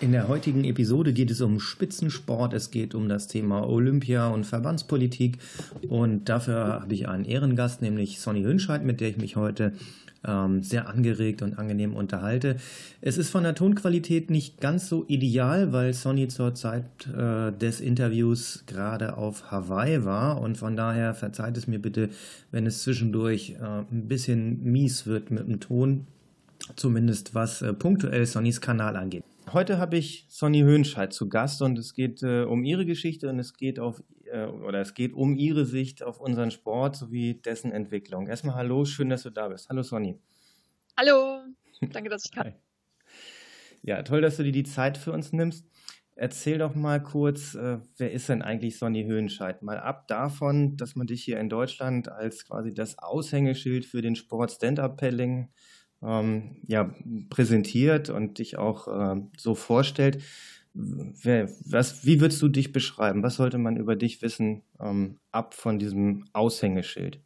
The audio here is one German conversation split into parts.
In der heutigen Episode geht es um Spitzensport, es geht um das Thema Olympia und Verbandspolitik und dafür habe ich einen Ehrengast, nämlich Sonny Hünscheid, mit der ich mich heute ähm, sehr angeregt und angenehm unterhalte. Es ist von der Tonqualität nicht ganz so ideal, weil Sonny zur Zeit äh, des Interviews gerade auf Hawaii war und von daher verzeiht es mir bitte, wenn es zwischendurch äh, ein bisschen mies wird mit dem Ton, zumindest was äh, punktuell Sonnys Kanal angeht. Heute habe ich Sonny Höhnscheid zu Gast und es geht äh, um ihre Geschichte und es geht auf äh, oder es geht um ihre Sicht auf unseren Sport sowie dessen Entwicklung. Erstmal hallo, schön, dass du da bist. Hallo Sonny. Hallo, danke, dass ich kann. Ja, toll, dass du dir die Zeit für uns nimmst. Erzähl doch mal kurz, äh, wer ist denn eigentlich Sonny Höhenscheid? Mal ab davon, dass man dich hier in Deutschland als quasi das Aushängeschild für den Sport Stand-Up-Paddling ähm, ja, präsentiert und dich auch äh, so vorstellt. Wer, was, wie würdest du dich beschreiben? Was sollte man über dich wissen, ähm, ab von diesem Aushängeschild?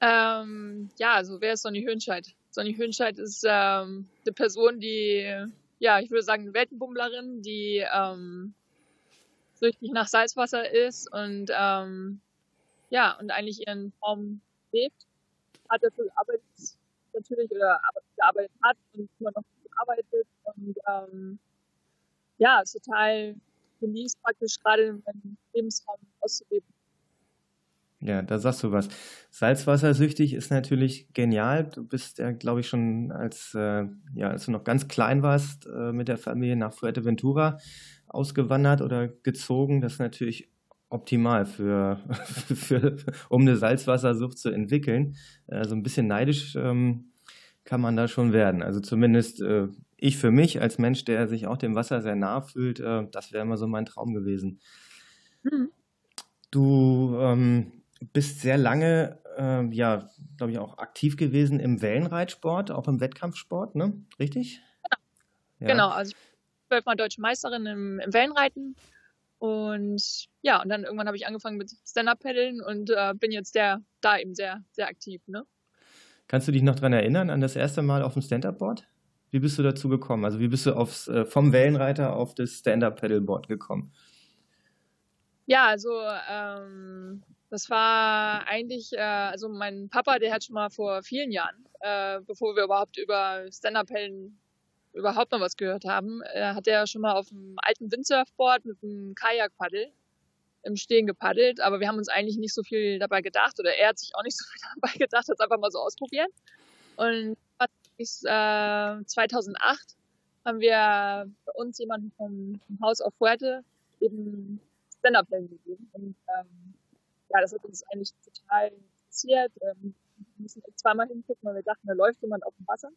Ähm, ja, also wer ist Sonny Hönscheid? Sonny Hönscheid ist ähm, eine Person, die, ja, ich würde sagen, eine Weltenbummlerin, die ähm, süchtig nach Salzwasser ist und ähm, ja, und eigentlich ihren Traum lebt. Hat dafür gearbeitet, natürlich oder gearbeitet hat und immer noch arbeitet und ähm, ja, total genießt praktisch gerade meinen Lebensraum auszuleben. Ja, da sagst du was. Salzwassersüchtig ist natürlich genial. Du bist ja, glaube ich, schon als, äh, ja, als du noch ganz klein warst, äh, mit der Familie nach Fuerteventura ausgewandert oder gezogen. Das ist natürlich optimal für, für um eine Salzwassersucht zu entwickeln. Also ein bisschen neidisch ähm, kann man da schon werden. Also zumindest äh, ich für mich als Mensch, der sich auch dem Wasser sehr nah fühlt, äh, das wäre immer so mein Traum gewesen. Mhm. Du ähm, bist sehr lange, äh, ja, glaube ich, auch aktiv gewesen im Wellenreitsport, auch im Wettkampfsport, ne? Richtig? Genau, ja. genau also ich bin zwölfmal deutsche Meisterin im, im Wellenreiten und ja, und dann irgendwann habe ich angefangen mit Stand-Up-Paddeln und äh, bin jetzt der, da eben sehr, sehr aktiv. Ne? Kannst du dich noch daran erinnern, an das erste Mal auf dem Stand-Up-Board? Wie bist du dazu gekommen? Also wie bist du aufs, äh, vom Wellenreiter auf das Stand-Up-Paddleboard gekommen? Ja, also ähm, das war eigentlich, äh, also mein Papa, der hat schon mal vor vielen Jahren, äh, bevor wir überhaupt über Stand-Up-Paddeln überhaupt noch was gehört haben, äh, hat er schon mal auf einem alten Windsurfboard mit einem Kajakpaddel im Stehen gepaddelt, aber wir haben uns eigentlich nicht so viel dabei gedacht oder er hat sich auch nicht so viel dabei gedacht, hat es einfach mal so ausprobiert. Und bis, äh, 2008 haben wir bei uns jemanden vom, vom Haus auf Fuerte eben Stand-Up gegeben. Und ähm, ja, das hat uns eigentlich total interessiert. Ähm, wir müssen zweimal hingucken, weil wir dachten, da läuft jemand auf dem Wasser.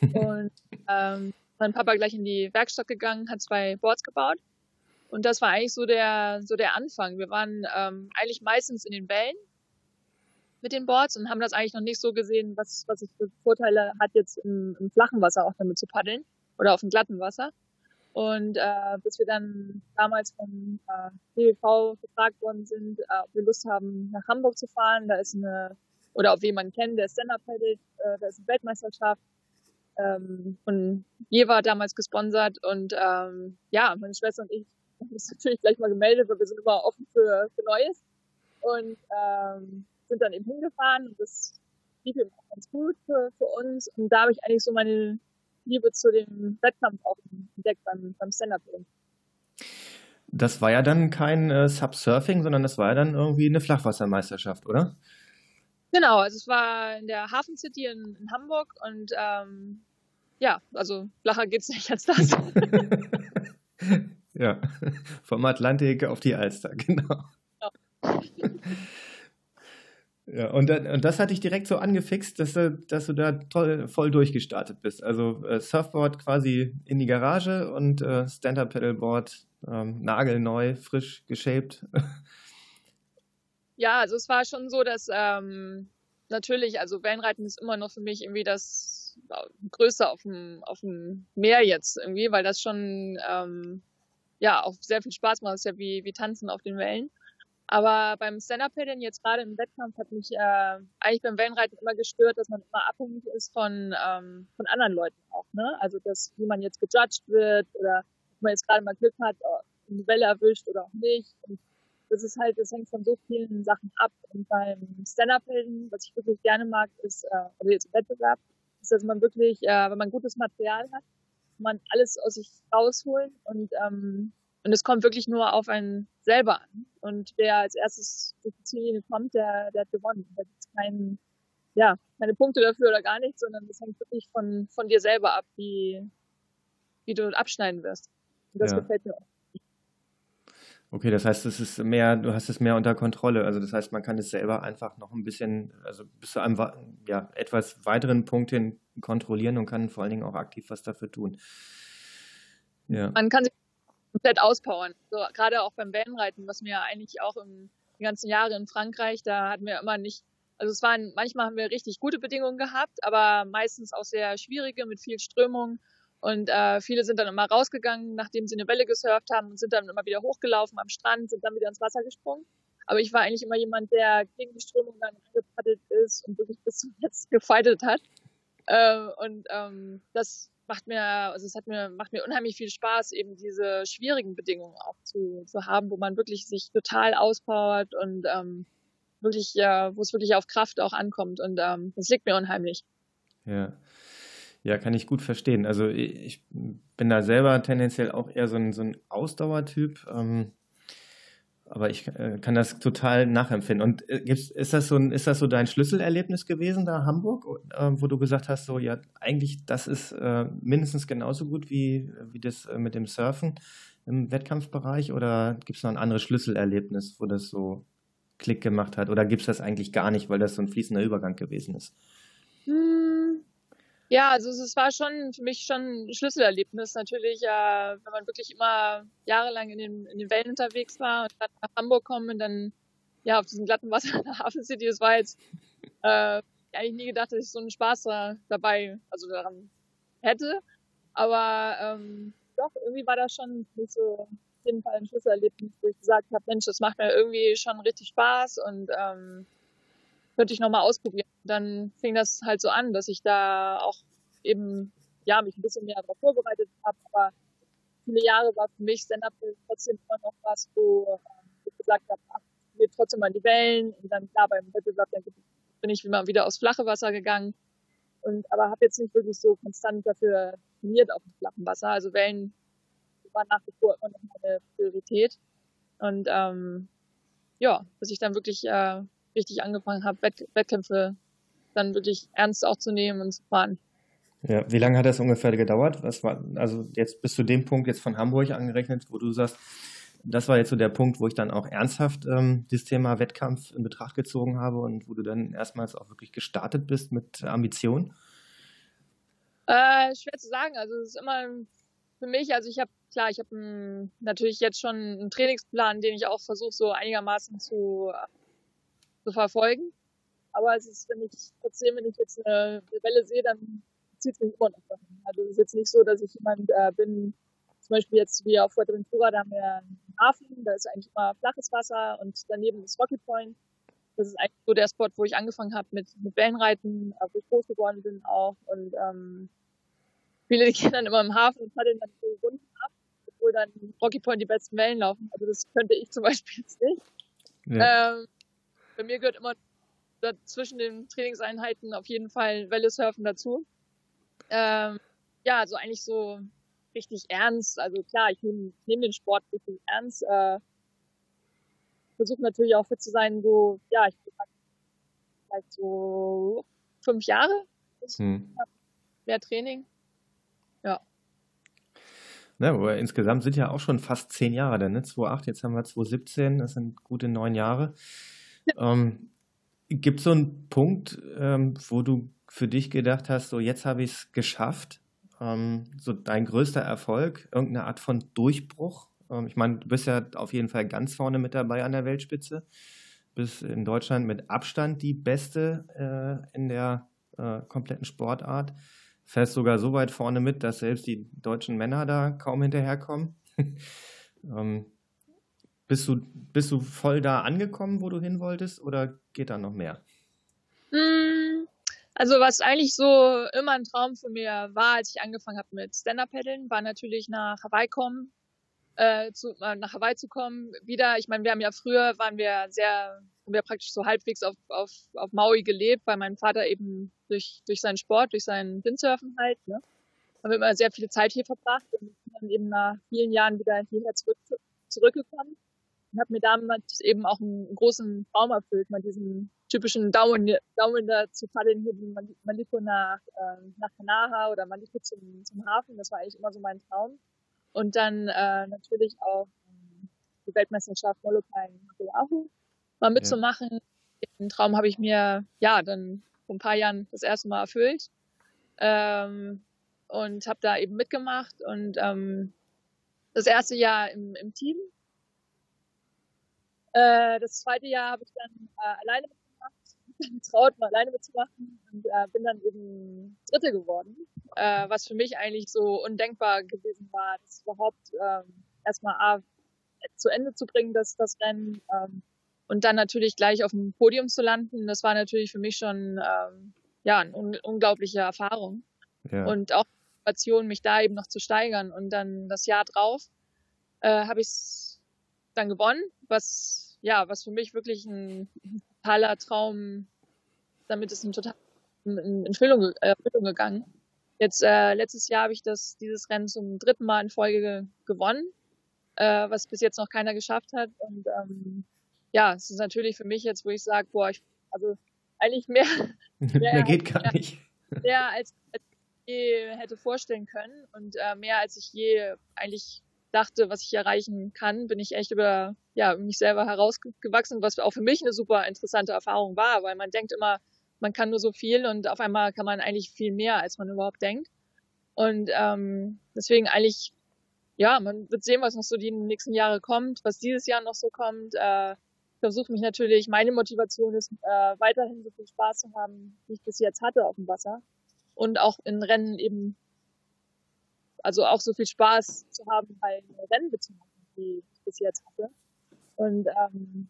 Und ähm, mein Papa gleich in die Werkstatt gegangen, hat zwei Boards gebaut. Und das war eigentlich so der, so der Anfang. Wir waren ähm, eigentlich meistens in den Wellen mit den Boards und haben das eigentlich noch nicht so gesehen, was, was es für Vorteile hat, jetzt im, im flachen Wasser auch damit zu paddeln oder auf dem glatten Wasser. Und äh, bis wir dann damals vom äh, DWV gefragt worden sind, äh, ob wir Lust haben, nach Hamburg zu fahren. Da ist eine, oder ob wir jemanden kennen, der Stand-Up paddelt, äh, da ist eine Weltmeisterschaft ähm, von Jewa damals gesponsert. Und ähm, ja, meine Schwester und ich haben uns natürlich gleich mal gemeldet, weil wir sind immer offen für, für Neues. Und ähm, sind dann eben hingefahren und das lief eben auch ganz gut für, für uns. Und da habe ich eigentlich so meine Liebe zu dem Wettkampf auch entdeckt beim, beim Stand-Up-Paddling. Das war ja dann kein äh, Subsurfing, sondern das war ja dann irgendwie eine Flachwassermeisterschaft, oder? Genau, also es war in der Hafen City in, in Hamburg und ähm, ja, also flacher geht's nicht als das. ja, vom Atlantik auf die Alster, genau. Ja. Ja, und, und, das hat dich direkt so angefixt, dass du, dass du da toll, voll durchgestartet bist. Also äh, Surfboard quasi in die Garage und äh, Stand-Up-Pedalboard ähm, nagelneu, frisch geshaped. Ja, also es war schon so, dass ähm, natürlich, also Wellenreiten ist immer noch für mich irgendwie das Größte auf dem, auf dem Meer jetzt irgendwie, weil das schon ähm, ja auch sehr viel Spaß macht. Das ist ja wie, wie Tanzen auf den Wellen. Aber beim Stand-Up-Paddeln jetzt gerade im Wettkampf hat mich äh, eigentlich beim Wellenreiten immer gestört, dass man immer abhängig ist von, ähm, von anderen Leuten auch. Ne? Also dass, wie man jetzt gejudged wird oder ob man jetzt gerade mal Glück hat, eine Welle erwischt oder auch nicht. Und das ist halt, das hängt von so vielen Sachen ab. Und beim Stand-Up-Paddeln, was ich wirklich gerne mag, ist, äh, also jetzt im Wettbewerb, ist, dass man wirklich, äh, wenn man gutes Material hat, man alles aus sich rausholen und ähm, und es kommt wirklich nur auf einen selber an. Und wer als erstes durch die Ziellinie kommt, der, der hat gewonnen. Da gibt es keinen, ja, keine Punkte dafür oder gar nichts, sondern das hängt wirklich von, von dir selber ab, wie, wie du abschneiden wirst. Und das ja. gefällt mir auch. Okay, das heißt, es ist mehr, du hast es mehr unter Kontrolle. Also das heißt, man kann es selber einfach noch ein bisschen, also bis zu einem ja, etwas weiteren Punkt hin kontrollieren und kann vor allen Dingen auch aktiv was dafür tun. Ja. Man kann sich komplett auspowern. So, gerade auch beim Wellenreiten, was mir eigentlich auch im, die ganzen Jahre in Frankreich, da hatten wir immer nicht, also es waren, manchmal haben wir richtig gute Bedingungen gehabt, aber meistens auch sehr schwierige mit viel Strömung. Und äh, viele sind dann immer rausgegangen, nachdem sie eine Welle gesurft haben und sind dann immer wieder hochgelaufen am Strand, sind dann wieder ins Wasser gesprungen. Aber ich war eigentlich immer jemand, der gegen die Strömung dann angepaddelt ist und wirklich bis zum Letzten gefeitet hat. Äh, und ähm, das macht mir, also es hat mir, macht mir unheimlich viel Spaß, eben diese schwierigen Bedingungen auch zu, zu haben, wo man wirklich sich total auspowert und ähm, wirklich, ja, wo es wirklich auf Kraft auch ankommt. Und ähm, das liegt mir unheimlich. Ja. Ja, kann ich gut verstehen. Also ich bin da selber tendenziell auch eher so ein, so ein Ausdauertyp. Ähm, aber ich äh, kann das total nachempfinden. Und äh, ist, das so ein, ist das so dein Schlüsselerlebnis gewesen da Hamburg, äh, wo du gesagt hast, so ja, eigentlich das ist äh, mindestens genauso gut wie, wie das äh, mit dem Surfen im Wettkampfbereich? Oder gibt es noch ein anderes Schlüsselerlebnis, wo das so Klick gemacht hat? Oder gibt es das eigentlich gar nicht, weil das so ein fließender Übergang gewesen ist? Hm, ja, also es war schon für mich schon ein Schlüsselerlebnis natürlich, äh, wenn man wirklich immer jahrelang in den, in den Wellen unterwegs war und dann nach Hamburg kommen und dann ja auf diesem glatten Wasser in der Hafen City, das war jetzt äh, eigentlich nie gedacht, dass ich so einen Spaß da, dabei, also daran hätte. Aber ähm, doch, irgendwie war das schon nicht so auf jeden Fall ein Schlüsselerlebnis, wo ich gesagt habe, Mensch, das macht mir irgendwie schon richtig Spaß und ähm, könnte ich nochmal ausprobieren. Dann fing das halt so an, dass ich da auch eben, ja, mich ein bisschen mehr darauf vorbereitet habe, aber viele Jahre war für mich Stand-Up trotzdem immer noch was, wo ähm, ich gesagt habe, ach, will trotzdem mal die Wellen und dann klar beim Wettbewerb dann bin ich immer wieder aufs flache Wasser gegangen und aber habe jetzt nicht wirklich so konstant dafür trainiert auf dem flachen Wasser. Also Wellen waren nach wie vor immer noch meine Priorität und ähm, ja, bis ich dann wirklich äh, richtig angefangen habe, Wett Wettkämpfe dann wirklich ernst auch zu nehmen und zu fahren. Ja, wie lange hat das ungefähr gedauert? Was war, also jetzt bis zu dem Punkt jetzt von Hamburg angerechnet, wo du sagst, das war jetzt so der Punkt, wo ich dann auch ernsthaft ähm, das Thema Wettkampf in Betracht gezogen habe und wo du dann erstmals auch wirklich gestartet bist mit Ambition? Äh, schwer zu sagen. Also es ist immer für mich, also ich habe klar, ich habe natürlich jetzt schon einen Trainingsplan, den ich auch versuche so einigermaßen zu zu verfolgen. Aber es ist, wenn ich trotzdem, wenn ich jetzt eine, Welle sehe, dann zieht es mich immer noch dahin. Also es ist jetzt nicht so, dass ich jemand äh, bin, zum Beispiel jetzt wie auf Fuerteventura, da haben wir einen Hafen, da ist eigentlich immer flaches Wasser und daneben ist Rocky Point. Das ist eigentlich so der Spot, wo ich angefangen habe mit, mit Wellenreiten, wo ich groß geworden bin auch. Und ähm, viele die gehen dann immer im Hafen und paddeln dann so Runden ab, obwohl dann Rocky Point die besten Wellen laufen. Also das könnte ich zum Beispiel jetzt nicht. Ja. Ähm, bei mir gehört immer zwischen den Trainingseinheiten auf jeden Fall Welle surfen dazu. Ähm, ja, also eigentlich so richtig ernst. Also klar, ich nehme nehm den Sport richtig ernst. Äh, versuche natürlich auch fit zu sein, so, ja, ich vielleicht so fünf Jahre. Hm. Mehr Training. Ja. Ja, aber insgesamt sind ja auch schon fast zehn Jahre dann, ne? 2008, jetzt haben wir 2017, das sind gute neun Jahre. Ähm, Gibt es so einen Punkt, ähm, wo du für dich gedacht hast, so jetzt habe ich es geschafft? Ähm, so dein größter Erfolg, irgendeine Art von Durchbruch? Ähm, ich meine, du bist ja auf jeden Fall ganz vorne mit dabei an der Weltspitze. bist in Deutschland mit Abstand die beste äh, in der äh, kompletten Sportart. Fährst sogar so weit vorne mit, dass selbst die deutschen Männer da kaum hinterherkommen. ähm, bist, du, bist du voll da angekommen, wo du hin wolltest, oder geht da noch mehr? Hm, also was eigentlich so immer ein Traum von mir war, als ich angefangen habe mit Stand-Up-Paddeln, war natürlich nach Hawaii kommen, äh, zu, äh, nach Hawaii zu kommen. Wieder, ich meine, wir haben ja früher, waren wir sehr, haben wir praktisch so halbwegs auf, auf, auf Maui gelebt, weil mein Vater eben durch, durch seinen Sport, durch seinen Windsurfen halt, ne, haben wir immer sehr viele Zeit hier verbracht und dann eben nach vielen Jahren wieder hierher zurück, zurückgekommen und habe mir damals eben auch einen großen Traum erfüllt, mal diesen typischen Daumen, Daumen da zu paddeln, hier von Maliko nach, äh, nach Kanaha oder Maliko zum, zum Hafen. Das war eigentlich immer so mein Traum. Und dann äh, natürlich auch ähm, die Weltmeisterschaft Molokai in Oahu mal mitzumachen. Ja. Den Traum habe ich mir ja dann vor ein paar Jahren das erste Mal erfüllt ähm, und habe da eben mitgemacht und ähm, das erste Jahr im, im Team. Äh, das zweite Jahr habe ich dann äh, alleine mitgemacht, getraut, mal alleine mitzumachen und äh, bin dann eben Dritte geworden äh, was für mich eigentlich so undenkbar gewesen war, das überhaupt ähm, erstmal A, zu Ende zu bringen, das, das Rennen ähm, und dann natürlich gleich auf dem Podium zu landen. Das war natürlich für mich schon ähm, ja eine un unglaubliche Erfahrung ja. und auch Motivation, mich da eben noch zu steigern. Und dann das Jahr drauf äh, habe ich es dann gewonnen, was ja was für mich wirklich ein, totaler Traum, damit ist ein total in, Erfüllung, äh, Erfüllung gegangen. Jetzt äh, letztes Jahr habe ich das dieses Rennen zum dritten Mal in Folge ge gewonnen, äh, was bis jetzt noch keiner geschafft hat. Und ähm, ja, es ist natürlich für mich jetzt, wo ich sage, boah, ich, also eigentlich mehr, mehr, mehr geht gar mehr, nicht. Mehr als, als ich je hätte vorstellen können und äh, mehr als ich je eigentlich dachte, was ich erreichen kann, bin ich echt über ja, mich selber herausgewachsen, was auch für mich eine super interessante Erfahrung war, weil man denkt immer, man kann nur so viel und auf einmal kann man eigentlich viel mehr, als man überhaupt denkt. Und ähm, deswegen eigentlich, ja, man wird sehen, was noch so die nächsten Jahre kommt, was dieses Jahr noch so kommt. Äh, ich versuche mich natürlich, meine Motivation ist, äh, weiterhin so viel Spaß zu haben, wie ich bis jetzt hatte auf dem Wasser. Und auch in Rennen eben, also auch so viel Spaß zu haben, bei Rennen mitzumachen, wie ich bis jetzt hatte. Und ähm,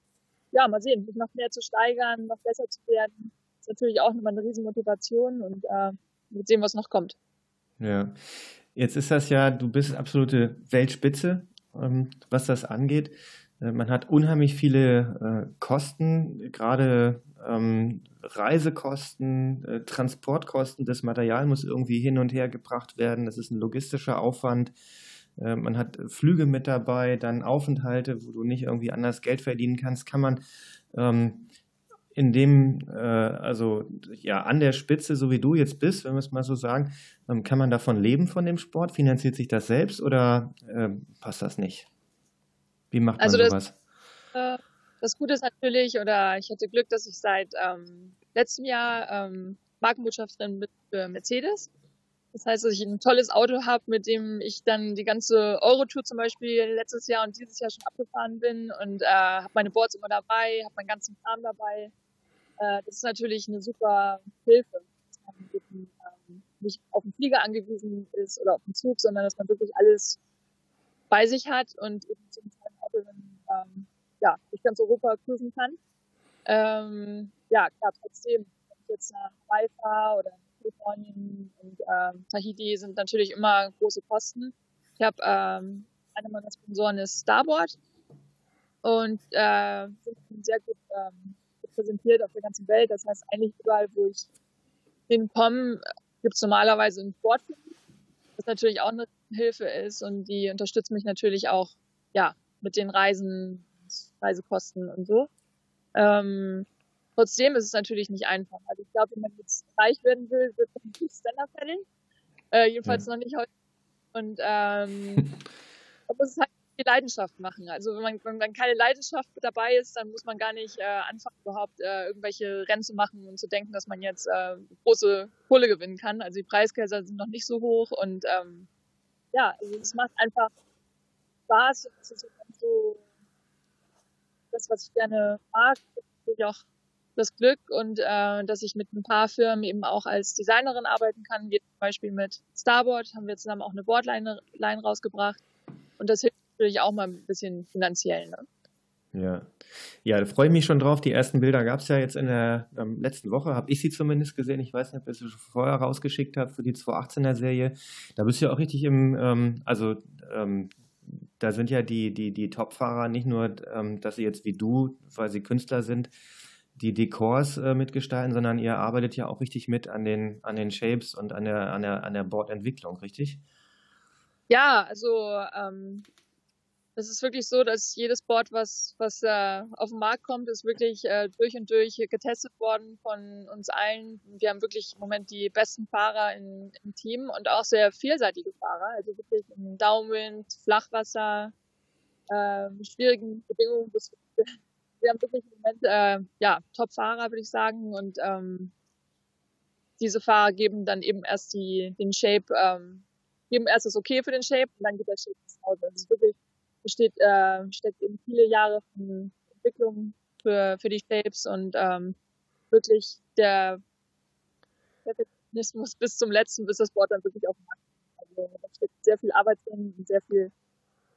ja, mal sehen, mich noch mehr zu steigern, noch besser zu werden ist natürlich auch nochmal eine Riesenmotivation und äh, mit sehen, was noch kommt. Ja, jetzt ist das ja, du bist absolute Weltspitze, ähm, was das angeht. Äh, man hat unheimlich viele äh, Kosten, gerade ähm, Reisekosten, äh, Transportkosten. Das Material muss irgendwie hin und her gebracht werden. Das ist ein logistischer Aufwand. Äh, man hat Flüge mit dabei, dann Aufenthalte, wo du nicht irgendwie anders Geld verdienen kannst. Kann man ähm, in dem, äh, also ja, an der Spitze, so wie du jetzt bist, wenn wir es mal so sagen, ähm, kann man davon leben von dem Sport? Finanziert sich das selbst oder äh, passt das nicht? Wie macht man also sowas? Das, äh, das Gute ist natürlich, oder ich hatte Glück, dass ich seit ähm, letztem Jahr ähm, Markenbotschafterin mit für Mercedes. Das heißt, dass ich ein tolles Auto habe, mit dem ich dann die ganze Eurotour zum Beispiel letztes Jahr und dieses Jahr schon abgefahren bin und äh, habe meine Boards immer dabei, habe meinen ganzen Kram dabei äh, das ist natürlich eine super Hilfe, dass man eben, ähm, nicht auf den Flieger angewiesen ist oder auf den Zug, sondern dass man wirklich alles bei sich hat und eben zum Auto dann, ähm, ja, durch ganz Europa cruisen kann. Ähm, ja, klar, trotzdem, wenn ich jetzt nach Hawaii oder Kalifornien und ähm, Tahiti sind natürlich immer große Kosten. Ich habe ähm, einer meiner Sponsoren ist Starboard und äh, sind sehr gut ähm, repräsentiert auf der ganzen Welt. Das heißt, eigentlich überall, wo ich hinkomme, gibt es normalerweise einen Sportfilm, was natürlich auch eine Hilfe ist und die unterstützt mich natürlich auch, ja, mit den Reisen, Reisekosten und so. Ähm, trotzdem ist es natürlich nicht einfach. Also ich glaube, wenn man jetzt reich werden will, wird man nicht Stand-Up paddeln. Äh, jedenfalls ja. noch nicht heute. Und ähm, aber es ist halt die Leidenschaft machen. Also wenn man, wenn man keine Leidenschaft dabei ist, dann muss man gar nicht äh, anfangen, überhaupt äh, irgendwelche Rennen zu machen und zu denken, dass man jetzt äh, große Kohle gewinnen kann. Also die Preisgelder sind noch nicht so hoch und ähm, ja, also es macht einfach Spaß. Das ist so das, was ich gerne mag, natürlich auch das Glück und äh, dass ich mit ein paar Firmen eben auch als Designerin arbeiten kann, wie zum Beispiel mit Starboard haben wir zusammen auch eine Boardline Line rausgebracht und das hilft natürlich auch mal ein bisschen finanziell. Ne? Ja. Ja, da freue ich mich schon drauf. Die ersten Bilder gab es ja jetzt in der ähm, letzten Woche, habe ich sie zumindest gesehen. Ich weiß nicht, ob ihr sie schon vorher rausgeschickt habt für die 218er Serie. Da bist du ja auch richtig im, ähm, also ähm, da sind ja die, die, die Top-Fahrer nicht nur, ähm, dass sie jetzt wie du, weil sie Künstler sind, die Dekors äh, mitgestalten, sondern ihr arbeitet ja auch richtig mit an den, an den Shapes und an der, an der, an der Boardentwicklung, richtig? Ja, also ähm, es ist wirklich so, dass jedes Board, was, was äh, auf den Markt kommt, ist wirklich äh, durch und durch getestet worden von uns allen. Wir haben wirklich im Moment die besten Fahrer in, im Team und auch sehr vielseitige Fahrer. Also wirklich im Downwind, Flachwasser, äh, schwierigen Bedingungen. Wir haben wirklich im Moment äh, ja, Top-Fahrer, würde ich sagen. Und ähm, diese Fahrer geben dann eben erst die, den Shape, ähm, geben erst das Okay für den Shape und dann geht der Shape ins Hause. Das ist wirklich besteht, äh, steckt eben viele Jahre von Entwicklung für, für die Shapes und ähm, wirklich der Perfektionismus bis zum letzten, bis das Board dann wirklich auf dem Markt ist. Also da steckt sehr viel Arbeit drin und sehr viel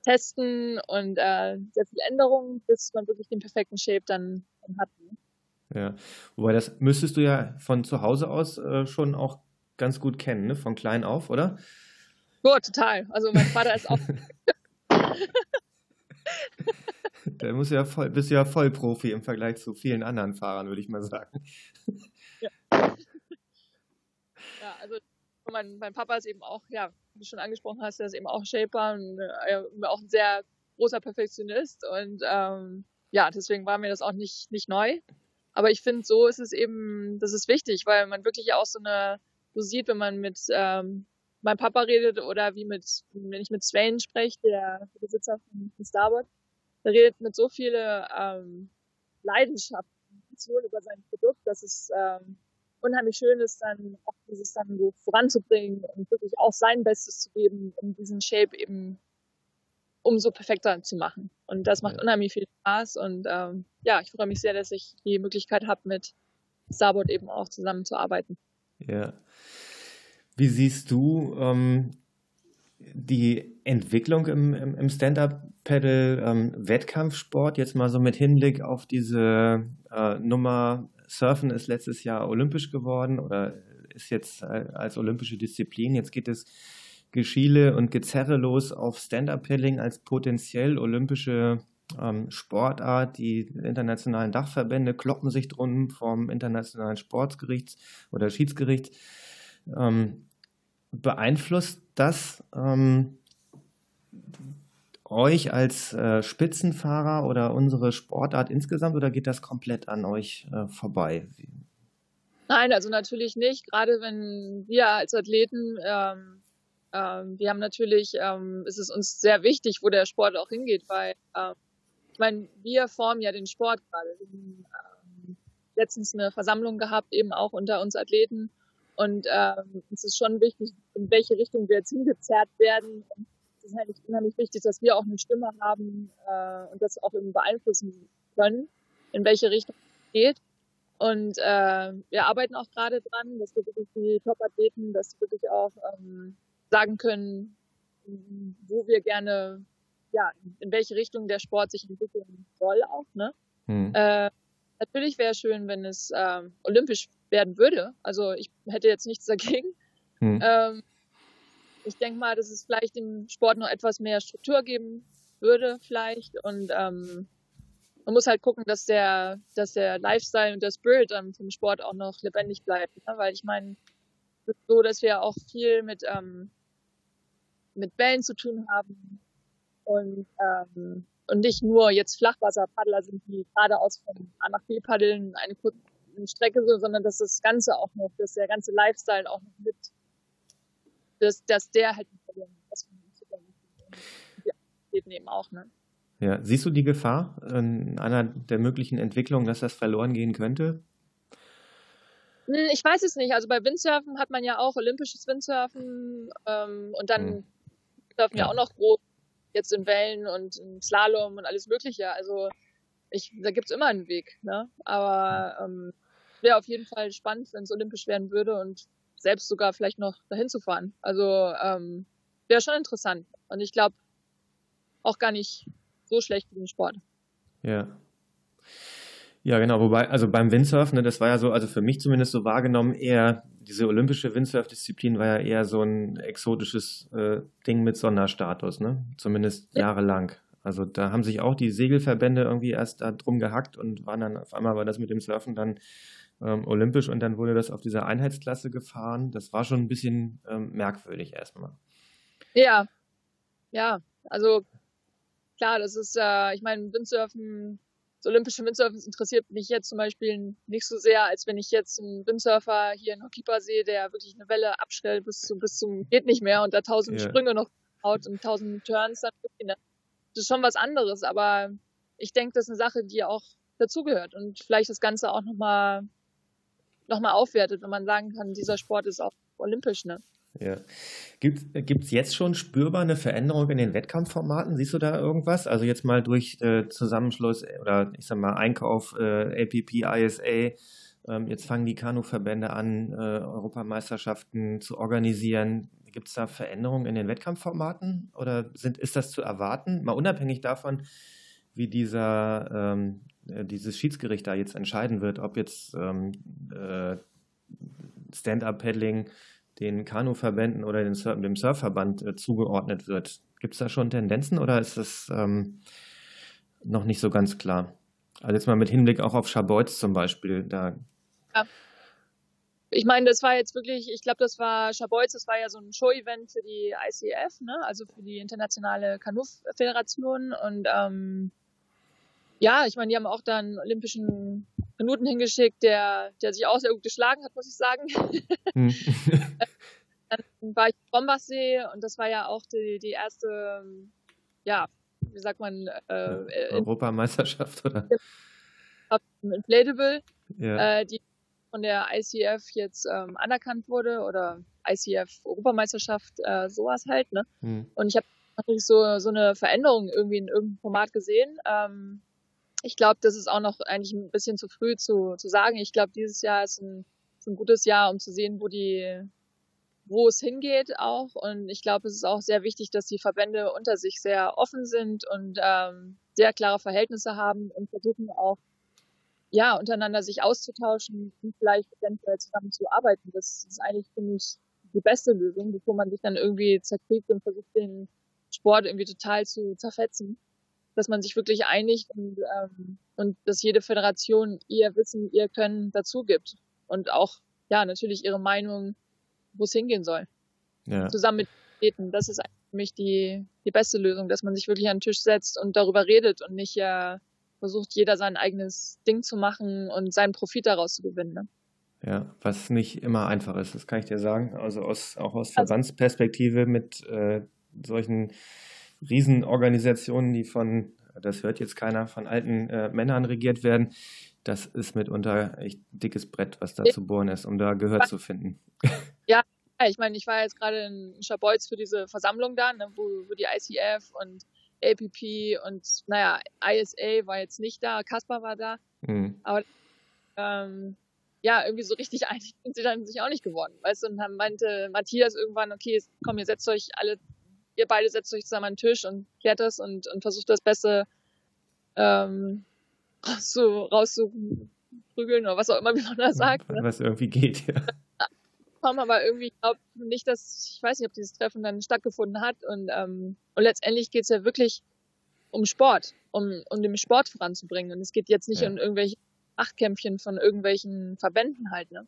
Testen und äh, sehr viel Änderungen, bis man wirklich den perfekten Shape dann, dann hat. Ne? Ja, wobei das müsstest du ja von zu Hause aus äh, schon auch ganz gut kennen, ne? von klein auf, oder? Ja, total. Also mein Vater ist auch Da muss ja voll, bist du ja voll Profi im Vergleich zu vielen anderen Fahrern, würde ich mal sagen. Ja, ja also mein, mein Papa ist eben auch, ja, wie du schon angesprochen hast, der ist eben auch Shaper und äh, auch ein sehr großer Perfektionist und ähm, ja, deswegen war mir das auch nicht, nicht neu. Aber ich finde, so ist es eben, das ist wichtig, weil man wirklich auch so eine, so sieht, wenn man mit ähm, mein Papa redet oder wie mit, wenn ich mit Swain spreche, der Besitzer von, Starbucks, der redet mit so viel ähm, Leidenschaft über sein Produkt, dass es ähm, unheimlich schön ist, dann auch dieses dann so voranzubringen und wirklich auch sein Bestes zu geben, um diesen Shape eben umso perfekter zu machen. Und das macht ja. unheimlich viel Spaß und ähm, ja, ich freue mich sehr, dass ich die Möglichkeit habe, mit Starboard eben auch zusammenzuarbeiten. Ja. Wie siehst du ähm, die Entwicklung im, im, im Stand-Up-Pedal-Wettkampfsport ähm, jetzt mal so mit Hinblick auf diese äh, Nummer Surfen ist letztes Jahr olympisch geworden oder ist jetzt äh, als olympische Disziplin. Jetzt geht es Geschiele und Gezerre los auf Stand-Up-Paddling als potenziell olympische ähm, Sportart. Die internationalen Dachverbände kloppen sich drum vom internationalen Sportsgerichts oder Schiedsgerichts. Ähm, beeinflusst das ähm, euch als äh, Spitzenfahrer oder unsere Sportart insgesamt oder geht das komplett an euch äh, vorbei? Nein, also natürlich nicht. Gerade wenn wir als Athleten, ähm, ähm, wir haben natürlich, ähm, ist es uns sehr wichtig, wo der Sport auch hingeht, weil ähm, ich meine, wir formen ja den Sport gerade. Wir haben ähm, letztens eine Versammlung gehabt, eben auch unter uns Athleten und ähm, es ist schon wichtig, in welche Richtung wir jetzt hingezerrt werden. Und es ist halt unheimlich wichtig, dass wir auch eine Stimme haben äh, und das auch eben beeinflussen können, in welche Richtung es geht. Und äh, wir arbeiten auch gerade dran, dass wir wirklich die Top-Athleten, dass sie wirklich auch ähm, sagen können, wo wir gerne, ja, in welche Richtung der Sport sich entwickeln soll auch. Ne? Hm. Äh, natürlich wäre schön, wenn es äh, olympisch werden würde. Also ich hätte jetzt nichts dagegen. Hm. Ähm, ich denke mal, dass es vielleicht dem Sport noch etwas mehr Struktur geben würde, vielleicht. Und ähm, man muss halt gucken, dass der, dass der Lifestyle und der Spirit ähm, vom Sport auch noch lebendig bleibt. Ne? Weil ich meine, es ist so, dass wir auch viel mit, ähm, mit Bällen zu tun haben und, ähm, und nicht nur jetzt Flachwasserpaddler sind, die geradeaus von A nach B paddeln, eine kurze Strecke so, sondern dass das Ganze auch noch, dass der ganze Lifestyle auch noch mit, dass, dass der halt nicht verlieren das geht eben auch, ne? Ja, siehst du die Gefahr in einer der möglichen Entwicklungen, dass das verloren gehen könnte? Hm, ich weiß es nicht. Also bei Windsurfen hat man ja auch olympisches Windsurfen ähm, und dann hm. surfen ja. ja auch noch groß, jetzt in Wellen und in Slalom und alles Mögliche. Also ich, da gibt es immer einen Weg. Ne? Aber ähm, wäre auf jeden Fall spannend, wenn es olympisch werden würde und selbst sogar vielleicht noch dahin zu fahren. Also ähm, wäre schon interessant. Und ich glaube auch gar nicht so schlecht für den Sport. Ja. Ja, genau. Wobei, also beim Windsurfen, ne, das war ja so, also für mich zumindest so wahrgenommen, eher diese olympische Windsurf-Disziplin war ja eher so ein exotisches äh, Ding mit Sonderstatus, ne? Zumindest ja. jahrelang. Also da haben sich auch die Segelverbände irgendwie erst da drum gehackt und waren dann auf einmal war das mit dem Surfen dann ähm, olympisch und dann wurde das auf dieser Einheitsklasse gefahren. Das war schon ein bisschen ähm, merkwürdig erstmal. Ja, ja, also klar, das ist, äh, ich meine, Windsurfen das olympische Windsurfen interessiert mich jetzt zum Beispiel nicht so sehr, als wenn ich jetzt einen Windsurfer hier in Hokipa sehe, der wirklich eine Welle abstellt bis, zu, bis zum geht nicht mehr und da tausend yeah. Sprünge noch haut und tausend Turns. Dann, das ist schon was anderes, aber ich denke, das ist eine Sache, die auch dazugehört und vielleicht das Ganze auch nochmal noch mal aufwertet, wenn man sagen kann, dieser Sport ist auch olympisch. Ne? Ja. Gibt es jetzt schon spürbar eine Veränderung in den Wettkampfformaten? Siehst du da irgendwas? Also jetzt mal durch äh, Zusammenschluss oder ich sag mal Einkauf äh, APP, ISA. Ähm, jetzt fangen die Kanuverbände an, äh, Europameisterschaften zu organisieren. Gibt es da Veränderungen in den Wettkampfformaten oder sind, ist das zu erwarten? Mal unabhängig davon, wie dieser, ähm, äh, dieses Schiedsgericht da jetzt entscheiden wird, ob jetzt ähm, äh, Stand-up-Paddling den Kanuverbänden oder den Surf, dem Surfverband äh, zugeordnet wird. Gibt es da schon Tendenzen oder ist das ähm, noch nicht so ganz klar? Also jetzt mal mit Hinblick auch auf Schabolz zum Beispiel. Da ja. Ich meine, das war jetzt wirklich, ich glaube, das war Schabolz, das war ja so ein Show-Event für die ICF, ne? also für die Internationale Kanu-Föderation. Und ähm, ja, ich meine, die haben auch da einen olympischen Minuten hingeschickt, der, der sich auch sehr gut geschlagen hat, muss ich sagen. Hm. Dann war ich im Bombersee und das war ja auch die, die erste, ja, wie sagt man, äh, Europameisterschaft oder? Inflatable, ja. äh, die von der ICF jetzt ähm, anerkannt wurde oder ICF Europameisterschaft, äh, sowas halt, ne? Hm. Und ich habe natürlich so, so eine Veränderung irgendwie in irgendeinem Format gesehen. Ähm, ich glaube, das ist auch noch eigentlich ein bisschen zu früh zu, zu sagen. Ich glaube, dieses Jahr ist ein, ist ein gutes Jahr, um zu sehen, wo die, wo es hingeht auch. Und ich glaube, es ist auch sehr wichtig, dass die Verbände unter sich sehr offen sind und ähm, sehr klare Verhältnisse haben und versuchen auch, ja, untereinander sich auszutauschen und vielleicht eventuell zusammen zu arbeiten. Das ist eigentlich, finde ich, die beste Lösung, bevor man sich dann irgendwie zerkriegt und versucht, den Sport irgendwie total zu zerfetzen dass man sich wirklich einigt und, ähm, und dass jede Föderation ihr Wissen, ihr Können dazu gibt und auch ja natürlich ihre Meinung, wo es hingehen soll. Ja. Zusammen mit Athleten. Das ist für mich die, die beste Lösung, dass man sich wirklich an den Tisch setzt und darüber redet und nicht ja versucht, jeder sein eigenes Ding zu machen und seinen Profit daraus zu gewinnen. Ne? Ja, was nicht immer einfach ist, das kann ich dir sagen. Also aus, auch aus also Verbandsperspektive mit äh, solchen Riesenorganisationen, die von, das hört jetzt keiner, von alten äh, Männern regiert werden. Das ist mitunter echt dickes Brett, was da zu bohren ist, um da Gehör zu finden. Ja, ich meine, ich war jetzt gerade in Schabolz für diese Versammlung da, ne, wo, wo die ICF und APP und naja, ISA war jetzt nicht da, Kaspar war da. Mhm. Aber ähm, ja, irgendwie so richtig einig sind sie dann sich auch nicht geworden. Weißt du, und dann meinte Matthias irgendwann, okay, komm, ihr setzt euch alle ihr beide setzt euch zusammen an den Tisch und klärt das und, und versucht das Beste ähm, rauszu, rauszuprügeln oder was auch immer, wie man da sagt. Ne? Was irgendwie geht, ja. Aber irgendwie glaube nicht, dass, ich weiß nicht, ob dieses Treffen dann stattgefunden hat. Und, ähm, und letztendlich geht es ja wirklich um Sport, um, um den Sport voranzubringen. Und es geht jetzt nicht ja. um irgendwelche Achtkämpfchen von irgendwelchen Verbänden halt, ne?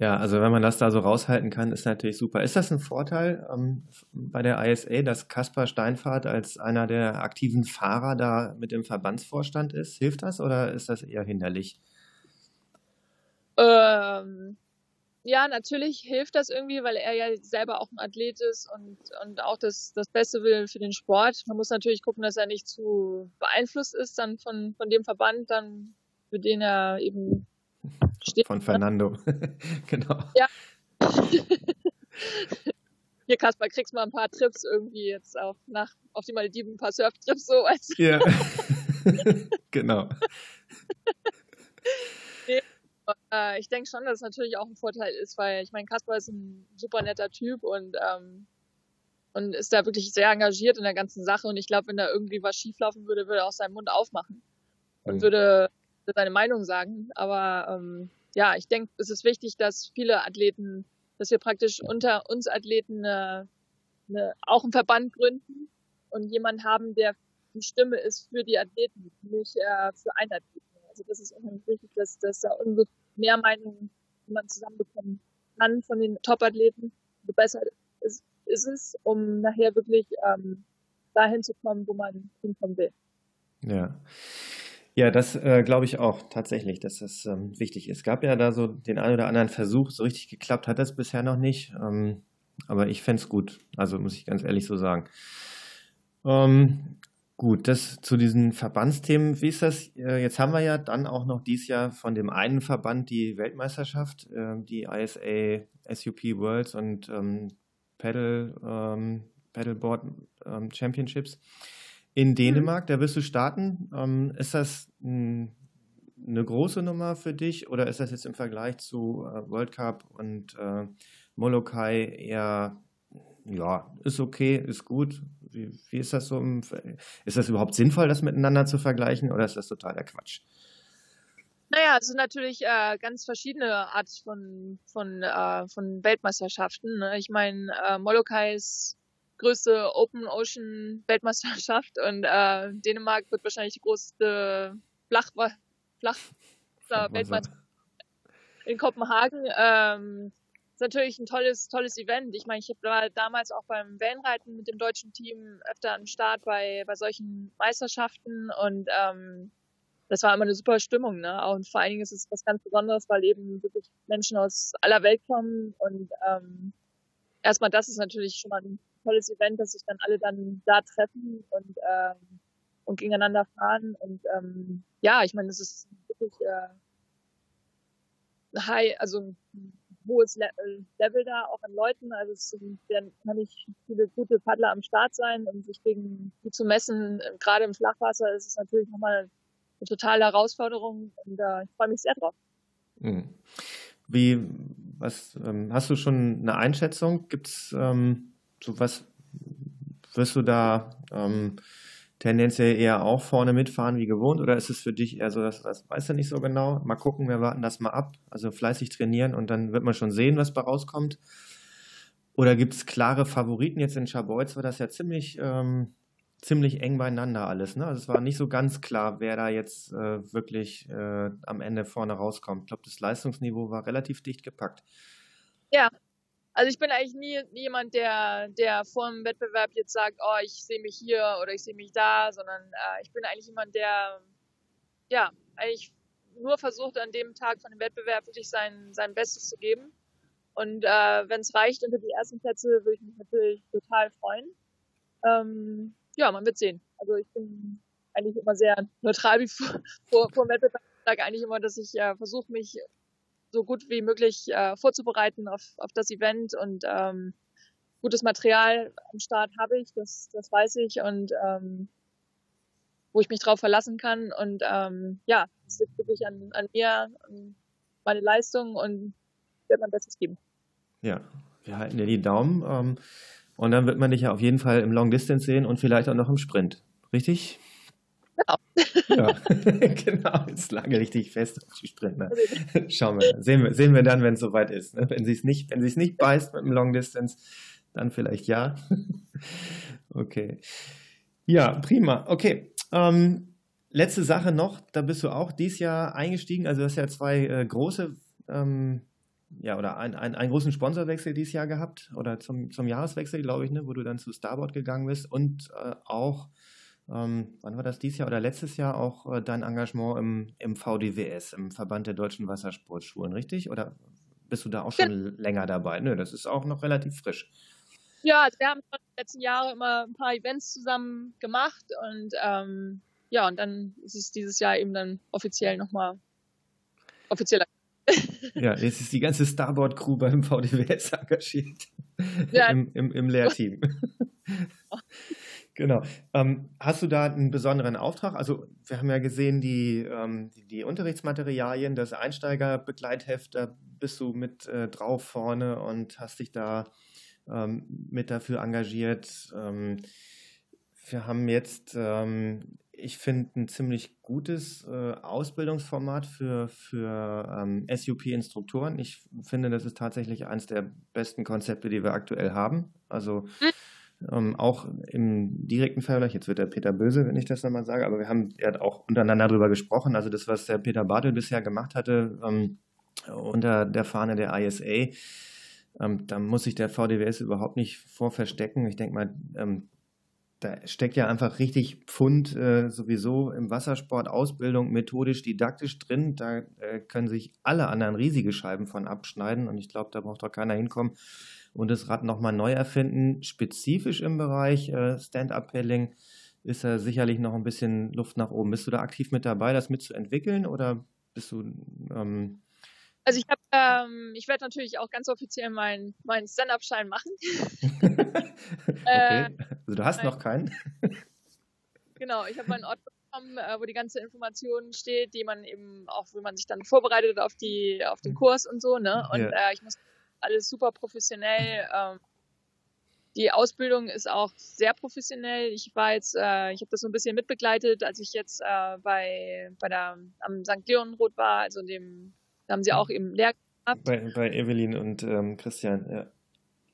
Ja, also wenn man das da so raushalten kann, ist natürlich super. Ist das ein Vorteil ähm, bei der ISA, dass Kaspar Steinfahrt als einer der aktiven Fahrer da mit dem Verbandsvorstand ist? Hilft das oder ist das eher hinderlich? Ähm, ja, natürlich hilft das irgendwie, weil er ja selber auch ein Athlet ist und, und auch das, das Beste will für den Sport. Man muss natürlich gucken, dass er nicht zu beeinflusst ist dann von, von dem Verband, dann für den er eben Steht Von Fernando. genau. Ja. Hier, Kaspar, kriegst mal ein paar Trips irgendwie jetzt auch nach, auf die Malediven, ein paar Surftrips so. Als ja. genau. Äh, ich denke schon, dass es natürlich auch ein Vorteil ist, weil ich meine, Kasper ist ein super netter Typ und, ähm, und ist da wirklich sehr engagiert in der ganzen Sache. Und ich glaube, wenn da irgendwie was schieflaufen würde, würde er auch seinen Mund aufmachen und mhm. würde seine Meinung sagen. Aber ähm, ja, ich denke, es ist wichtig, dass viele Athleten, dass wir praktisch unter uns Athleten eine, eine, auch einen Verband gründen und jemand haben, der die Stimme ist für die Athleten, nicht äh, für einen Athleten. Also das ist unheimlich wichtig, dass, dass da mehr Meinungen man zusammenbekommen kann von den Top-Athleten, so besser ist, ist, es, um nachher wirklich ähm, dahin zu kommen, wo man hinkommen will. Ja. Ja, das äh, glaube ich auch tatsächlich, dass das ähm, wichtig ist. Es gab ja da so den einen oder anderen Versuch, so richtig geklappt hat das bisher noch nicht. Ähm, aber ich fände es gut, also muss ich ganz ehrlich so sagen. Ähm, gut, das zu diesen Verbandsthemen. Wie ist das? Äh, jetzt haben wir ja dann auch noch dieses Jahr von dem einen Verband die Weltmeisterschaft, äh, die ISA SUP Worlds und ähm, Paddle, ähm, Paddleboard ähm, Championships in mhm. Dänemark, da wirst du starten. Ähm, ist das ein, eine große Nummer für dich oder ist das jetzt im Vergleich zu äh, World Cup und äh, Molokai eher, ja, ist okay, ist gut? Wie, wie ist das so? Im, ist das überhaupt sinnvoll, das miteinander zu vergleichen oder ist das totaler Quatsch? Naja, es sind natürlich äh, ganz verschiedene Art von, von, äh, von Weltmeisterschaften. Ne? Ich meine, äh, Molokai ist größte Open Ocean Weltmeisterschaft und äh, Dänemark wird wahrscheinlich die größte Flach, Flach Weltmeisterschaft in Kopenhagen. Ähm, natürlich ein tolles, tolles Event. Ich meine, ich war damals auch beim Wellenreiten mit dem deutschen Team öfter am Start bei, bei solchen Meisterschaften und ähm, das war immer eine super Stimmung, ne? Und vor allen Dingen ist es was ganz Besonderes, weil eben wirklich Menschen aus aller Welt kommen und ähm, erstmal das ist natürlich schon mal ein tolles Event, dass sich dann alle dann da treffen und, ähm, und gegeneinander fahren. Und ähm, ja, ich meine, das ist wirklich äh, high, also hohes Le äh, Level da auch an Leuten. Also es werden nicht viele gute Paddler am Start sein und sich gegen die zu messen, gerade im Flachwasser, ist es natürlich nochmal eine totale Herausforderung und äh, ich freue mich sehr drauf. Hm. Wie, was, ähm, hast du schon eine Einschätzung? Gibt es ähm, so was wirst du da ähm, tendenziell eher auch vorne mitfahren wie gewohnt oder ist es für dich eher so, dass das weißt du nicht so genau? Mal gucken, wir warten das mal ab. Also fleißig trainieren und dann wird man schon sehen, was bei rauskommt. Oder gibt es klare Favoriten? Jetzt in Scharbeutz war das ja ziemlich, ähm, ziemlich eng beieinander alles. Ne? Also es war nicht so ganz klar, wer da jetzt äh, wirklich äh, am Ende vorne rauskommt. Ich glaube, das Leistungsniveau war relativ dicht gepackt. Ja, also ich bin eigentlich nie, jemand, der, der vor dem Wettbewerb jetzt sagt, oh, ich sehe mich hier oder ich sehe mich da, sondern äh, ich bin eigentlich jemand, der ja eigentlich nur versucht, an dem Tag von dem Wettbewerb wirklich sein, sein Bestes zu geben. Und äh, wenn es reicht unter die ersten Plätze, würde ich mich natürlich total freuen. Ähm, ja, man wird sehen. Also ich bin eigentlich immer sehr neutral wie vor, vor, vor dem Wettbewerb. Ich sage eigentlich immer, dass ich äh, versuche, mich so gut wie möglich äh, vorzubereiten auf, auf das Event. Und ähm, gutes Material am Start habe ich, das, das weiß ich. Und ähm, wo ich mich drauf verlassen kann. Und ähm, ja, es liegt wirklich an, an mir, an meine Leistung und werde mein Bestes geben. Ja, wir halten dir die Daumen. Ähm, und dann wird man dich ja auf jeden Fall im Long Distance sehen und vielleicht auch noch im Sprint, richtig? Genau. Ja, genau, jetzt lage richtig fest auf die Sprinter. Schauen wir, sehen wir, sehen wir dann, wenn es soweit ist. Ne? Wenn sie es nicht, wenn sie es nicht beißt mit dem Long Distance, dann vielleicht ja. Okay. Ja, prima. Okay. Ähm, letzte Sache noch, da bist du auch dieses Jahr eingestiegen. Also du hast ja zwei äh, große, ähm, ja, oder ein, ein, einen großen Sponsorwechsel dieses Jahr gehabt oder zum, zum Jahreswechsel, glaube ich, ne, wo du dann zu Starboard gegangen bist und äh, auch ähm, wann war das dieses Jahr oder letztes Jahr auch äh, dein Engagement im, im VDWS, im Verband der deutschen Wassersportschulen, richtig? Oder bist du da auch schon ja. länger dabei? Nö, das ist auch noch relativ frisch. Ja, also wir haben in den letzten Jahren immer ein paar Events zusammen gemacht und ähm, ja, und dann ist es dieses Jahr eben dann offiziell nochmal offizieller. Ja, jetzt ist die ganze Starboard-Crew beim VDWS engagiert. Ja. Im, im, im Lehrteam. Genau. Ähm, hast du da einen besonderen Auftrag? Also wir haben ja gesehen, die, ähm, die, die, Unterrichtsmaterialien, das Einsteigerbegleitheft, da bist du mit äh, drauf vorne und hast dich da ähm, mit dafür engagiert. Ähm, wir haben jetzt, ähm, ich finde, ein ziemlich gutes äh, Ausbildungsformat für, für ähm, SUP-Instruktoren. Ich finde, das ist tatsächlich eines der besten Konzepte, die wir aktuell haben. Also hm. Ähm, auch im direkten Vergleich, jetzt wird der Peter böse, wenn ich das nochmal sage, aber wir haben ja auch untereinander darüber gesprochen. Also das, was der Peter Bartel bisher gemacht hatte, ähm, unter der Fahne der ISA, ähm, da muss sich der VDWS überhaupt nicht vor verstecken. Ich denke mal, ähm, da steckt ja einfach richtig Pfund äh, sowieso im Wassersport, Ausbildung, methodisch, didaktisch drin. Da äh, können sich alle anderen riesige Scheiben von abschneiden und ich glaube, da braucht doch keiner hinkommen und das Rad nochmal neu erfinden. Spezifisch im Bereich äh, Stand-Up-Paddling ist da sicherlich noch ein bisschen Luft nach oben. Bist du da aktiv mit dabei, das mitzuentwickeln oder bist du ähm, also ich habe, ähm, ich werde natürlich auch ganz offiziell meinen mein Stand-up-Schein machen. okay. also du hast noch keinen. genau, ich habe meinen Ort bekommen, äh, wo die ganze Information steht, die man eben auch, wo man sich dann vorbereitet auf die, auf den Kurs und so, ne? Und ja. äh, ich muss alles super professionell. Ähm, die Ausbildung ist auch sehr professionell. Ich war jetzt, äh, ich habe das so ein bisschen mitbegleitet, als ich jetzt äh, bei, bei der am St. Leonrod war, also dem da haben sie auch eben Lehr gehabt. Bei, bei Evelyn und ähm, Christian, ja.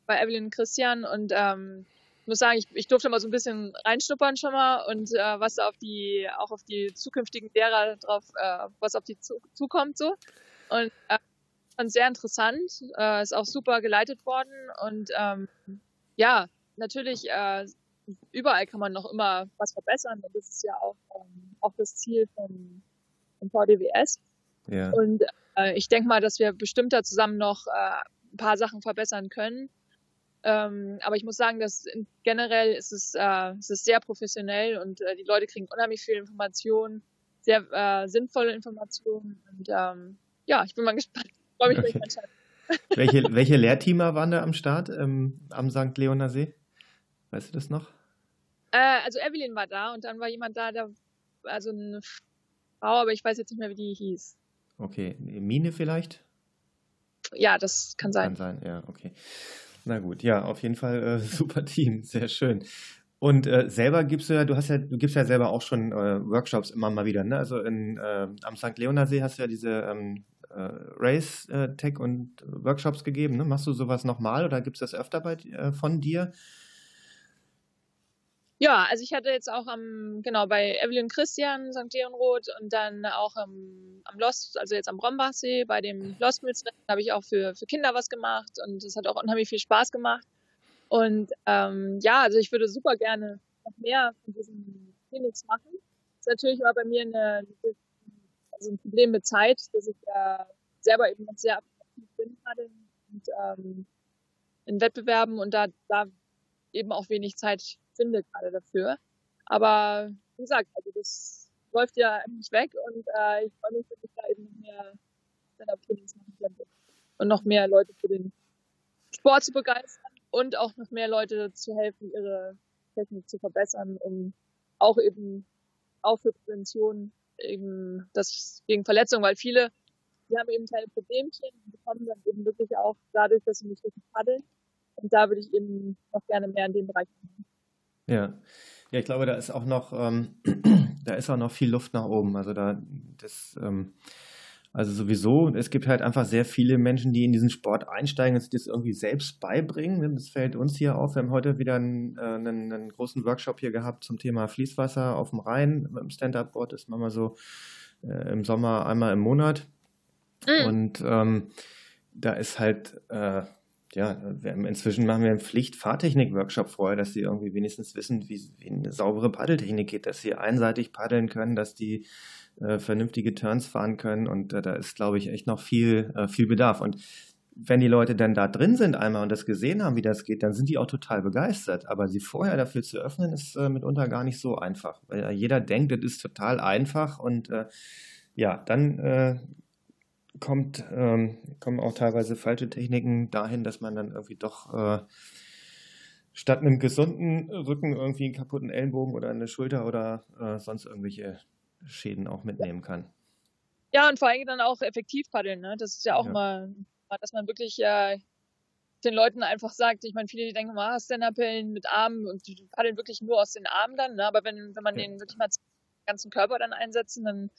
Bei Evelyn und Christian und ähm, ich muss sagen, ich, ich durfte mal so ein bisschen reinschnuppern schon mal und äh, was auf die, auch auf die zukünftigen Lehrer drauf, äh, was auf die zu, zukommt so. Und äh, fand sehr interessant, äh, ist auch super geleitet worden und ähm, ja, natürlich äh, überall kann man noch immer was verbessern und das ist ja auch, ähm, auch das Ziel von, von VDWS. Ja. Und äh, ich denke mal, dass wir bestimmt da zusammen noch äh, ein paar Sachen verbessern können. Ähm, aber ich muss sagen, dass generell ist es, äh, es ist sehr professionell und äh, die Leute kriegen unheimlich viel Informationen, sehr äh, sinnvolle Informationen. Und ähm, ja, ich bin mal gespannt. Ich freue mich, okay. welche, welche Lehrteamer waren da am Start ähm, am St. Leoner See? Weißt du das noch? Äh, also Evelyn war da und dann war jemand da, der, also eine Frau, aber ich weiß jetzt nicht mehr, wie die hieß. Okay, Mine vielleicht? Ja, das kann sein. Kann sein, ja, okay. Na gut, ja, auf jeden Fall äh, super Team, sehr schön. Und äh, selber gibst du ja, du hast ja, du gibst ja selber auch schon äh, Workshops immer mal wieder, ne? Also in, äh, am St. Leonersee hast du ja diese ähm, äh, Race äh, Tech und Workshops gegeben, ne? Machst du sowas nochmal oder gibt es das öfter bei, von dir? Ja, also ich hatte jetzt auch am, genau, bei Evelyn Christian, St. Leonroth und dann auch am, am Lost, also jetzt am Brombachsee, bei dem Lost Mills habe ich auch für, für Kinder was gemacht und es hat auch unheimlich viel Spaß gemacht. Und ähm, ja, also ich würde super gerne noch mehr von diesen Clinics machen. Das ist natürlich aber bei mir eine, also ein Problem mit Zeit, dass ich ja selber eben noch sehr aktiv bin gerade und, ähm, in Wettbewerben und da, da eben auch wenig Zeit finde gerade dafür. Aber wie gesagt, also das läuft ja nicht weg und äh, ich freue mich, dass ich da eben noch mehr Stand-Up-Trainings machen könnte. Und noch mehr Leute für den Sport zu begeistern und auch noch mehr Leute zu helfen, ihre Technik zu verbessern, um auch eben auch für Prävention eben das gegen Verletzungen, weil viele, die haben eben kleine Problemchen und bekommen dann eben wirklich auch dadurch, dass sie nicht richtig paddeln. Und da würde ich eben noch gerne mehr in dem Bereich machen. Ja. Ja, ich glaube, da ist auch noch, ähm, da ist auch noch viel Luft nach oben. Also da, das, ähm, also sowieso, es gibt halt einfach sehr viele Menschen, die in diesen Sport einsteigen und sich das irgendwie selbst beibringen. Das fällt uns hier auf. Wir haben heute wieder einen, äh, einen, einen großen Workshop hier gehabt zum Thema Fließwasser auf dem Rhein. Mit dem Stand-Up-Board das machen wir so äh, im Sommer einmal im Monat. Mhm. Und ähm, da ist halt, äh, ja, inzwischen machen wir einen Pflicht-Fahrtechnik-Workshop vorher, dass sie irgendwie wenigstens wissen, wie, wie eine saubere Paddeltechnik geht, dass sie einseitig paddeln können, dass die äh, vernünftige Turns fahren können und äh, da ist, glaube ich, echt noch viel, äh, viel Bedarf. Und wenn die Leute dann da drin sind einmal und das gesehen haben, wie das geht, dann sind die auch total begeistert. Aber sie vorher dafür zu öffnen, ist äh, mitunter gar nicht so einfach, weil jeder denkt, das ist total einfach und äh, ja, dann äh, kommt, ähm, kommen auch teilweise falsche Techniken dahin, dass man dann irgendwie doch äh, statt einem gesunden Rücken irgendwie einen kaputten Ellenbogen oder eine Schulter oder äh, sonst irgendwelche Schäden auch mitnehmen kann. Ja, und vor allem dann auch effektiv paddeln. Ne? Das ist ja auch ja. mal, dass man wirklich äh, den Leuten einfach sagt, ich meine, viele die denken, ah, Stand-Up-Paddeln mit Armen und die paddeln wirklich nur aus den Armen dann, ne? aber wenn, wenn man ja. den wirklich mal den ganzen Körper dann einsetzen, dann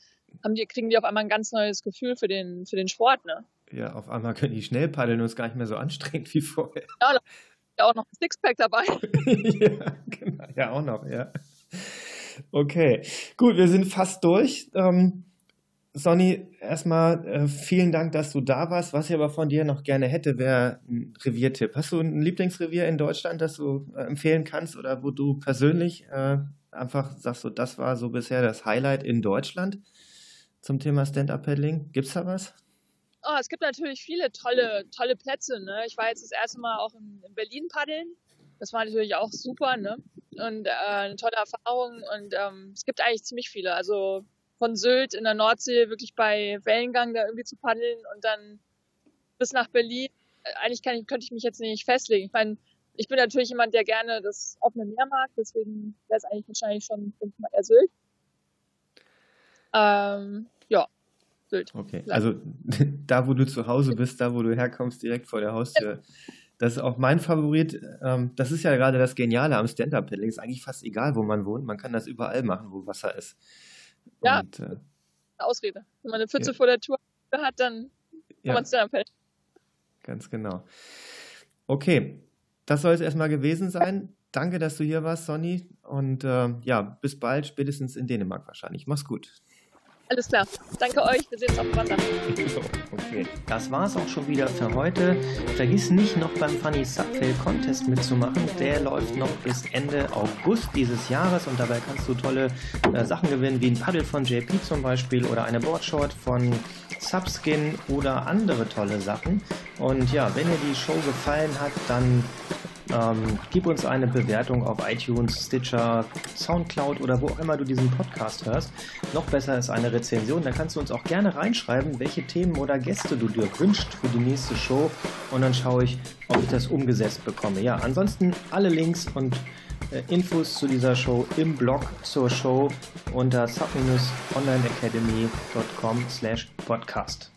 haben die, kriegen die auf einmal ein ganz neues Gefühl für den, für den Sport. Ne? Ja, auf einmal können die schnell paddeln und es ist gar nicht mehr so anstrengend wie vorher. Ja, da ist ja auch noch ein Sixpack dabei. ja, genau, ja, auch noch, ja. Okay, gut, wir sind fast durch. Ähm, Sonny, erstmal äh, vielen Dank, dass du da warst. Was ich aber von dir noch gerne hätte, wäre ein Reviertipp. Hast du ein Lieblingsrevier in Deutschland, das du äh, empfehlen kannst oder wo du persönlich äh, einfach sagst, so, das war so bisher das Highlight in Deutschland zum Thema Stand-Up-Paddling? Gibt es da was? Oh, es gibt natürlich viele tolle, tolle Plätze. Ne? Ich war jetzt das erste Mal auch in, in Berlin paddeln. Das war natürlich auch super ne? und äh, eine tolle Erfahrung. Und ähm, es gibt eigentlich ziemlich viele. Also von Sylt in der Nordsee wirklich bei Wellengang da irgendwie zu paddeln und dann bis nach Berlin. Eigentlich kann ich, könnte ich mich jetzt nicht festlegen. Ich meine, ich bin natürlich jemand, der gerne das offene Meer mag, deswegen wäre es eigentlich wahrscheinlich schon mal eher Sylt. Ähm, ja, Sylt. Okay, also da, wo du zu Hause bist, da, wo du herkommst, direkt vor der Haustür. Das ist auch mein Favorit. Ähm, das ist ja gerade das Geniale am Stand-Up-Paddling. Ist eigentlich fast egal, wo man wohnt. Man kann das überall machen, wo Wasser ist. Ja, und, äh, Ausrede. Wenn man eine Pfütze ja. vor der Tür hat, dann kann ja. man fällt. Ganz genau. Okay, das soll es erstmal gewesen sein. Danke, dass du hier warst, Sonny. Und äh, ja, bis bald, spätestens in Dänemark wahrscheinlich. Mach's gut. Alles klar. Danke euch. Wir sehen uns auf dem Wasser. okay. Das war's auch schon wieder für heute. Vergiss nicht noch beim Funny Subfail Contest mitzumachen. Der läuft noch bis Ende August dieses Jahres und dabei kannst du tolle äh, Sachen gewinnen, wie ein Paddel von JP zum Beispiel oder eine Boardshort von Subskin oder andere tolle Sachen. Und ja, wenn dir die Show gefallen hat, dann ähm, gib uns eine Bewertung auf iTunes, Stitcher, Soundcloud oder wo auch immer du diesen Podcast hörst. Noch besser ist eine Rezension. Da kannst du uns auch gerne reinschreiben, welche Themen oder Gäste du dir wünschst für die nächste Show. Und dann schaue ich, ob ich das umgesetzt bekomme. Ja, ansonsten alle Links und äh, Infos zu dieser Show im Blog zur Show unter sub-onlineacademy.com slash podcast.